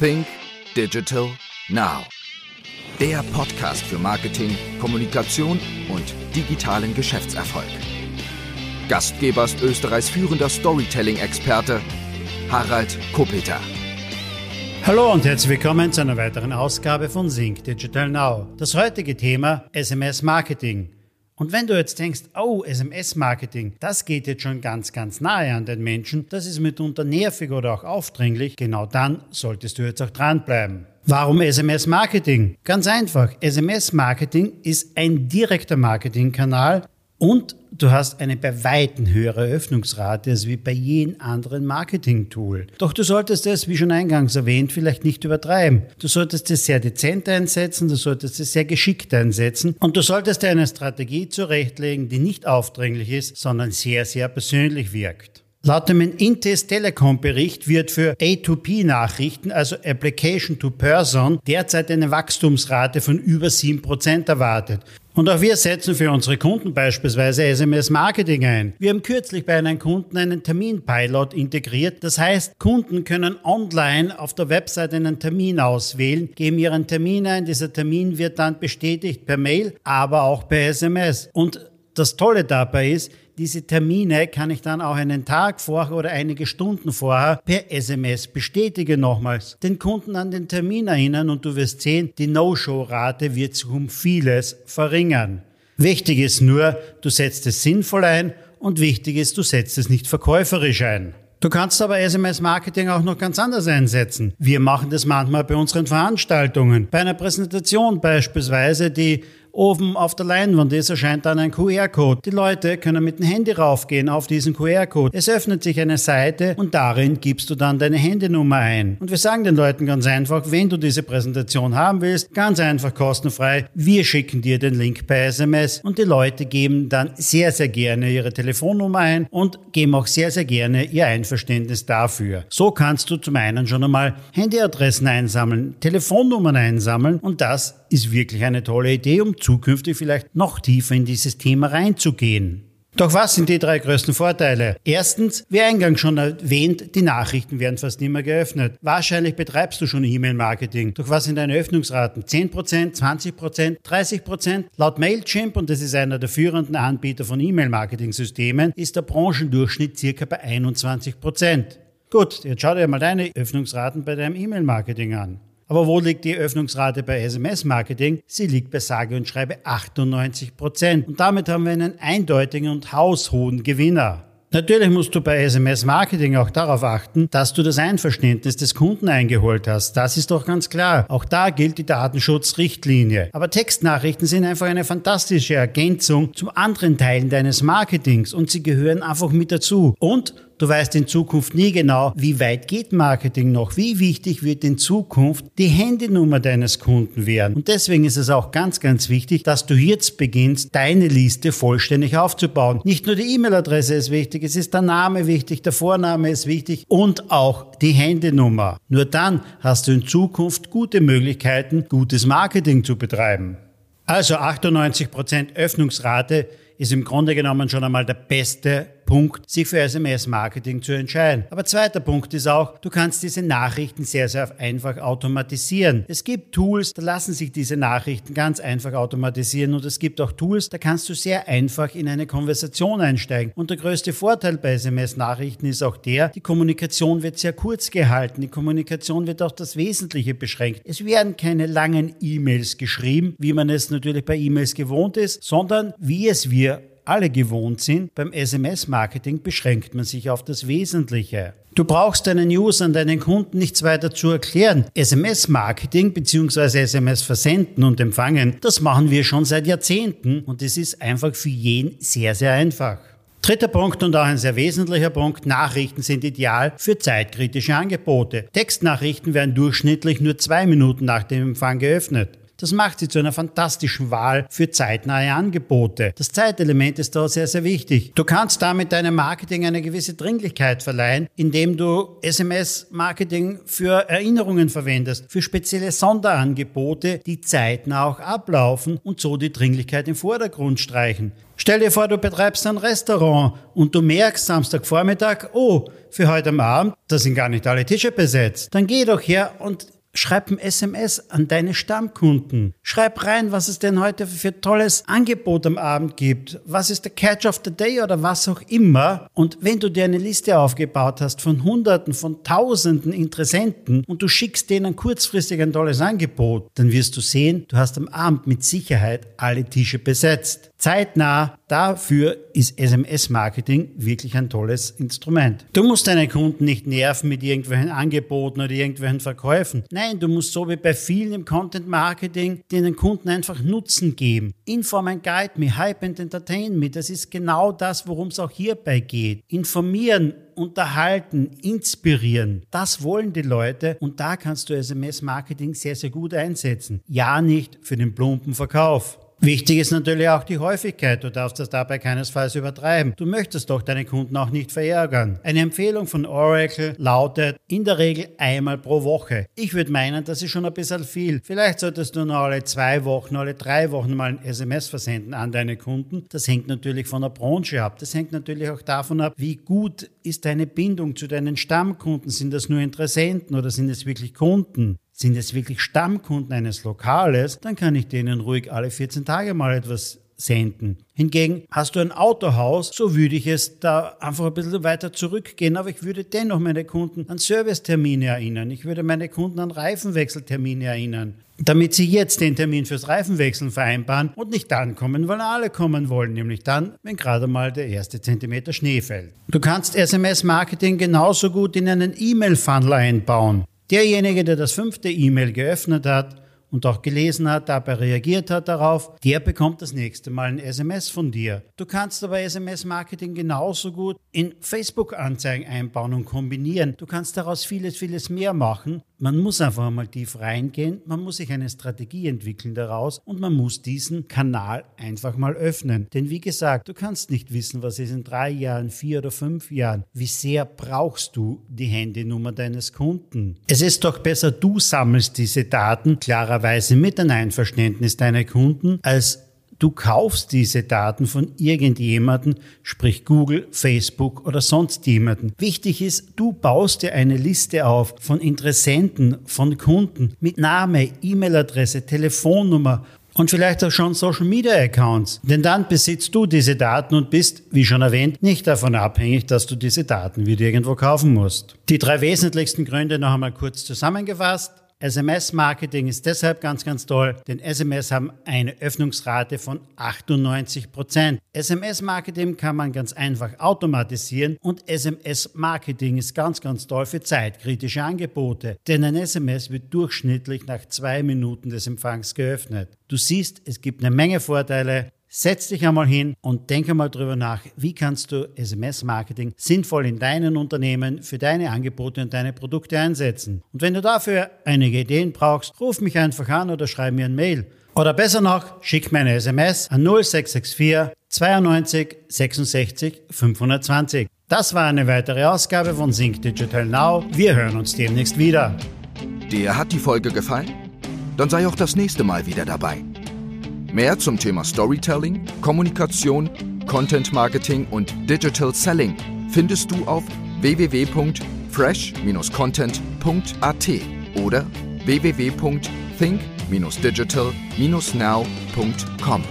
Think Digital Now. Der Podcast für Marketing, Kommunikation und digitalen Geschäftserfolg. Gastgeber ist Österreichs führender Storytelling-Experte Harald Kopeter. Hallo und herzlich willkommen zu einer weiteren Ausgabe von Think Digital Now. Das heutige Thema SMS Marketing. Und wenn du jetzt denkst, oh, SMS-Marketing, das geht jetzt schon ganz, ganz nahe an den Menschen, das ist mitunter nervig oder auch aufdringlich, genau dann solltest du jetzt auch dranbleiben. Warum SMS-Marketing? Ganz einfach, SMS-Marketing ist ein direkter Marketingkanal, und du hast eine bei Weitem höhere Öffnungsrate als wie bei jedem anderen Marketing-Tool. Doch du solltest es, wie schon eingangs erwähnt, vielleicht nicht übertreiben. Du solltest es sehr dezent einsetzen, du solltest es sehr geschickt einsetzen und du solltest dir eine Strategie zurechtlegen, die nicht aufdringlich ist, sondern sehr, sehr persönlich wirkt. Laut dem Intes Telekom Bericht wird für A2P-Nachrichten, also Application to Person, derzeit eine Wachstumsrate von über 7% erwartet. Und auch wir setzen für unsere Kunden beispielsweise SMS-Marketing ein. Wir haben kürzlich bei einem Kunden einen Terminpilot integriert. Das heißt, Kunden können online auf der Website einen Termin auswählen, geben ihren Termin ein. Dieser Termin wird dann bestätigt per Mail, aber auch per SMS. Und das Tolle dabei ist, diese Termine kann ich dann auch einen Tag vorher oder einige Stunden vorher per SMS bestätigen nochmals. Den Kunden an den Termin erinnern und du wirst sehen, die No-Show-Rate wird sich um vieles verringern. Wichtig ist nur, du setzt es sinnvoll ein und wichtig ist, du setzt es nicht verkäuferisch ein. Du kannst aber SMS-Marketing auch noch ganz anders einsetzen. Wir machen das manchmal bei unseren Veranstaltungen. Bei einer Präsentation beispielsweise, die Oben auf der Leinwand ist, erscheint dann ein QR-Code. Die Leute können mit dem Handy raufgehen auf diesen QR-Code. Es öffnet sich eine Seite und darin gibst du dann deine Handynummer ein. Und wir sagen den Leuten ganz einfach, wenn du diese Präsentation haben willst, ganz einfach kostenfrei, wir schicken dir den Link per SMS und die Leute geben dann sehr, sehr gerne ihre Telefonnummer ein und geben auch sehr, sehr gerne ihr Einverständnis dafür. So kannst du zum einen schon einmal Handyadressen einsammeln, Telefonnummern einsammeln und das ist wirklich eine tolle Idee, um zukünftig vielleicht noch tiefer in dieses Thema reinzugehen. Doch was sind die drei größten Vorteile? Erstens, wie eingangs schon erwähnt, die Nachrichten werden fast nicht mehr geöffnet. Wahrscheinlich betreibst du schon E-Mail-Marketing. Doch was sind deine Öffnungsraten? 10%, 20%, 30%? Laut Mailchimp, und das ist einer der führenden Anbieter von E-Mail-Marketing-Systemen, ist der Branchendurchschnitt circa bei 21%. Gut, jetzt schau dir mal deine Öffnungsraten bei deinem E-Mail-Marketing an. Aber wo liegt die Öffnungsrate bei SMS-Marketing? Sie liegt bei sage und schreibe 98 Prozent. Und damit haben wir einen eindeutigen und haushohen Gewinner. Natürlich musst du bei SMS-Marketing auch darauf achten, dass du das Einverständnis des Kunden eingeholt hast. Das ist doch ganz klar. Auch da gilt die Datenschutzrichtlinie. Aber Textnachrichten sind einfach eine fantastische Ergänzung zum anderen Teilen deines Marketings und sie gehören einfach mit dazu. Und Du weißt in Zukunft nie genau, wie weit geht Marketing noch, wie wichtig wird in Zukunft die Handynummer deines Kunden werden. Und deswegen ist es auch ganz, ganz wichtig, dass du jetzt beginnst, deine Liste vollständig aufzubauen. Nicht nur die E-Mail-Adresse ist wichtig, es ist der Name wichtig, der Vorname ist wichtig und auch die Handynummer. Nur dann hast du in Zukunft gute Möglichkeiten, gutes Marketing zu betreiben. Also 98% Öffnungsrate ist im Grunde genommen schon einmal der beste Punkt, sich für SMS-Marketing zu entscheiden. Aber zweiter Punkt ist auch, du kannst diese Nachrichten sehr, sehr einfach automatisieren. Es gibt Tools, da lassen sich diese Nachrichten ganz einfach automatisieren und es gibt auch Tools, da kannst du sehr einfach in eine Konversation einsteigen. Und der größte Vorteil bei SMS-Nachrichten ist auch der, die Kommunikation wird sehr kurz gehalten, die Kommunikation wird auf das Wesentliche beschränkt. Es werden keine langen E-Mails geschrieben, wie man es natürlich bei E-Mails gewohnt ist, sondern wie es wir alle gewohnt sind, beim SMS-Marketing beschränkt man sich auf das Wesentliche. Du brauchst deinen Usern, deinen Kunden nichts weiter zu erklären. SMS-Marketing bzw. SMS-Versenden und Empfangen, das machen wir schon seit Jahrzehnten und es ist einfach für jeden sehr, sehr einfach. Dritter Punkt und auch ein sehr wesentlicher Punkt, Nachrichten sind ideal für zeitkritische Angebote. Textnachrichten werden durchschnittlich nur zwei Minuten nach dem Empfang geöffnet. Das macht sie zu einer fantastischen Wahl für zeitnahe Angebote. Das Zeitelement ist da sehr, sehr wichtig. Du kannst damit deinem Marketing eine gewisse Dringlichkeit verleihen, indem du SMS-Marketing für Erinnerungen verwendest, für spezielle Sonderangebote, die zeitnah auch ablaufen und so die Dringlichkeit im Vordergrund streichen. Stell dir vor, du betreibst ein Restaurant und du merkst Samstagvormittag, oh, für heute Abend, da sind gar nicht alle Tische besetzt. Dann geh doch her und Schreib ein SMS an deine Stammkunden. Schreib rein, was es denn heute für tolles Angebot am Abend gibt. Was ist der Catch of the Day oder was auch immer. Und wenn du dir eine Liste aufgebaut hast von Hunderten, von Tausenden Interessenten und du schickst denen kurzfristig ein tolles Angebot, dann wirst du sehen, du hast am Abend mit Sicherheit alle Tische besetzt. Zeitnah, dafür ist SMS-Marketing wirklich ein tolles Instrument. Du musst deine Kunden nicht nerven mit irgendwelchen Angeboten oder irgendwelchen Verkäufen. Nein, du musst so wie bei vielen im Content Marketing den Kunden einfach Nutzen geben. Inform and Guide me, Hype and Entertain me. Das ist genau das, worum es auch hierbei geht. Informieren, unterhalten, inspirieren. Das wollen die Leute und da kannst du SMS-Marketing sehr, sehr gut einsetzen. Ja, nicht für den plumpen Verkauf. Wichtig ist natürlich auch die Häufigkeit. Du darfst das dabei keinesfalls übertreiben. Du möchtest doch deine Kunden auch nicht verärgern. Eine Empfehlung von Oracle lautet in der Regel einmal pro Woche. Ich würde meinen, das ist schon ein bisschen viel. Vielleicht solltest du nur alle zwei Wochen, alle drei Wochen mal ein SMS versenden an deine Kunden. Das hängt natürlich von der Branche ab. Das hängt natürlich auch davon ab, wie gut ist deine Bindung zu deinen Stammkunden. Sind das nur Interessenten oder sind es wirklich Kunden? Sind es wirklich Stammkunden eines Lokales, dann kann ich denen ruhig alle 14 Tage mal etwas senden. Hingegen hast du ein Autohaus, so würde ich es da einfach ein bisschen weiter zurückgehen, aber ich würde dennoch meine Kunden an Servicetermine erinnern. Ich würde meine Kunden an Reifenwechseltermine erinnern, damit sie jetzt den Termin fürs Reifenwechseln vereinbaren und nicht dann kommen, weil alle kommen wollen, nämlich dann, wenn gerade mal der erste Zentimeter Schnee fällt. Du kannst SMS-Marketing genauso gut in einen E-Mail-Funnel einbauen. Derjenige, der das fünfte E-Mail geöffnet hat und auch gelesen hat, dabei reagiert hat darauf, der bekommt das nächste Mal ein SMS von dir. Du kannst aber SMS-Marketing genauso gut in Facebook-Anzeigen einbauen und kombinieren. Du kannst daraus vieles, vieles mehr machen man muss einfach mal tief reingehen, man muss sich eine Strategie entwickeln daraus und man muss diesen Kanal einfach mal öffnen. Denn wie gesagt, du kannst nicht wissen, was ist in drei Jahren, vier oder fünf Jahren. Wie sehr brauchst du die Handynummer deines Kunden? Es ist doch besser, du sammelst diese Daten klarerweise mit einem Einverständnis deiner Kunden, als Du kaufst diese Daten von irgendjemanden, sprich Google, Facebook oder sonst jemanden. Wichtig ist, du baust dir eine Liste auf von Interessenten, von Kunden mit Name, E-Mail-Adresse, Telefonnummer und vielleicht auch schon Social Media Accounts. Denn dann besitzt du diese Daten und bist, wie schon erwähnt, nicht davon abhängig, dass du diese Daten wieder irgendwo kaufen musst. Die drei wesentlichsten Gründe noch einmal kurz zusammengefasst. SMS-Marketing ist deshalb ganz, ganz toll, denn SMS haben eine Öffnungsrate von 98 Prozent. SMS-Marketing kann man ganz einfach automatisieren und SMS-Marketing ist ganz, ganz toll für zeitkritische Angebote, denn ein SMS wird durchschnittlich nach zwei Minuten des Empfangs geöffnet. Du siehst, es gibt eine Menge Vorteile. Setz dich einmal hin und denke mal drüber nach, wie kannst du SMS-Marketing sinnvoll in deinen Unternehmen für deine Angebote und deine Produkte einsetzen. Und wenn du dafür einige Ideen brauchst, ruf mich einfach an oder schreib mir ein Mail. Oder besser noch, schick mir eine SMS an 0664 92 66 520. Das war eine weitere Ausgabe von Sync Digital Now. Wir hören uns demnächst wieder. Dir hat die Folge gefallen? Dann sei auch das nächste Mal wieder dabei. Mehr zum Thema Storytelling, Kommunikation, Content Marketing und Digital Selling findest du auf www.fresh-content.at oder www.think-digital-now.com.